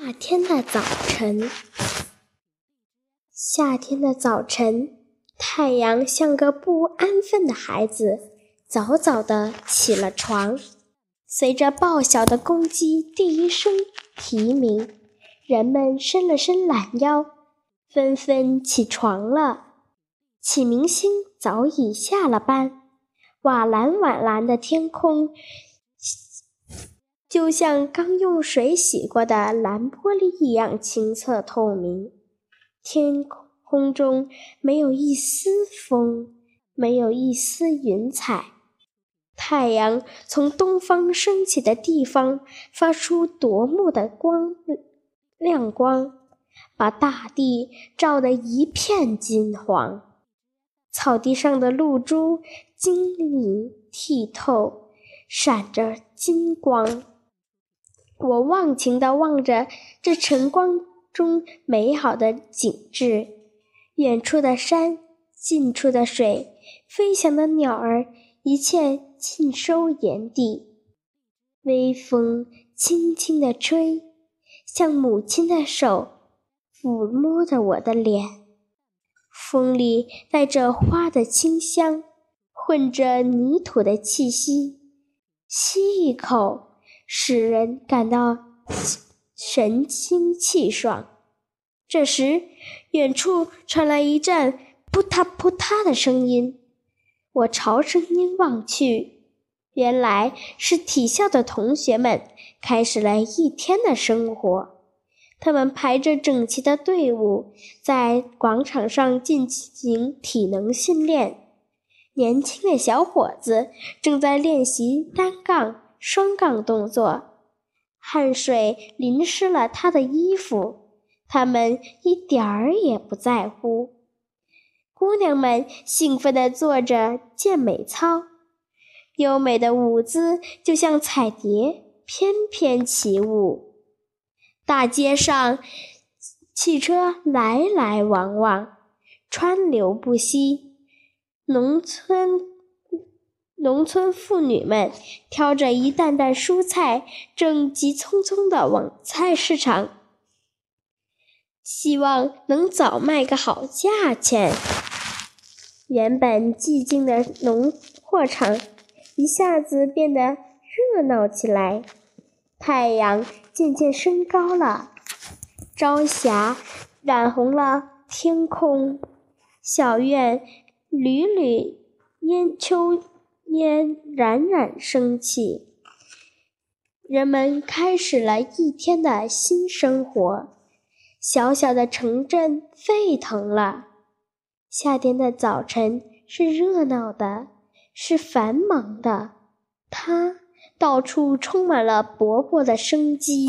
夏天的早晨，夏天的早晨，太阳像个不安分的孩子，早早的起了床。随着报晓的公鸡第一声啼鸣，人们伸了伸懒腰，纷纷起床了。启明星早已下了班，瓦蓝瓦蓝的天空。就像刚用水洗过的蓝玻璃一样清澈透明，天空中没有一丝风，没有一丝云彩。太阳从东方升起的地方发出夺目的光亮光，把大地照得一片金黄。草地上的露珠晶莹剔透，闪着金光。我忘情地望着这晨光中美好的景致，远处的山，近处的水，飞翔的鸟儿，一切尽收眼底。微风轻轻地吹，像母亲的手抚摸着我的脸。风里带着花的清香，混着泥土的气息，吸一口。使人感到神清气爽。这时，远处传来一阵扑嗒扑嗒的声音。我朝声音望去，原来是体校的同学们开始了一天的生活。他们排着整齐的队伍，在广场上进行体能训练。年轻的小伙子正在练习单杠。双杠动作，汗水淋湿了他的衣服，他们一点儿也不在乎。姑娘们兴奋地做着健美操，优美的舞姿就像彩蝶翩翩起舞。大街上，汽车来来往往，川流不息。农村。农村妇女们挑着一担担蔬菜，正急匆匆地往菜市场，希望能早卖个好价钱。原本寂静的农货场一下子变得热闹起来。太阳渐渐升高了，朝霞染红了天空，小院缕缕烟秋。烟冉冉升起，人们开始了一天的新生活。小小的城镇沸腾了。夏天的早晨是热闹的，是繁忙的，它到处充满了勃勃的生机。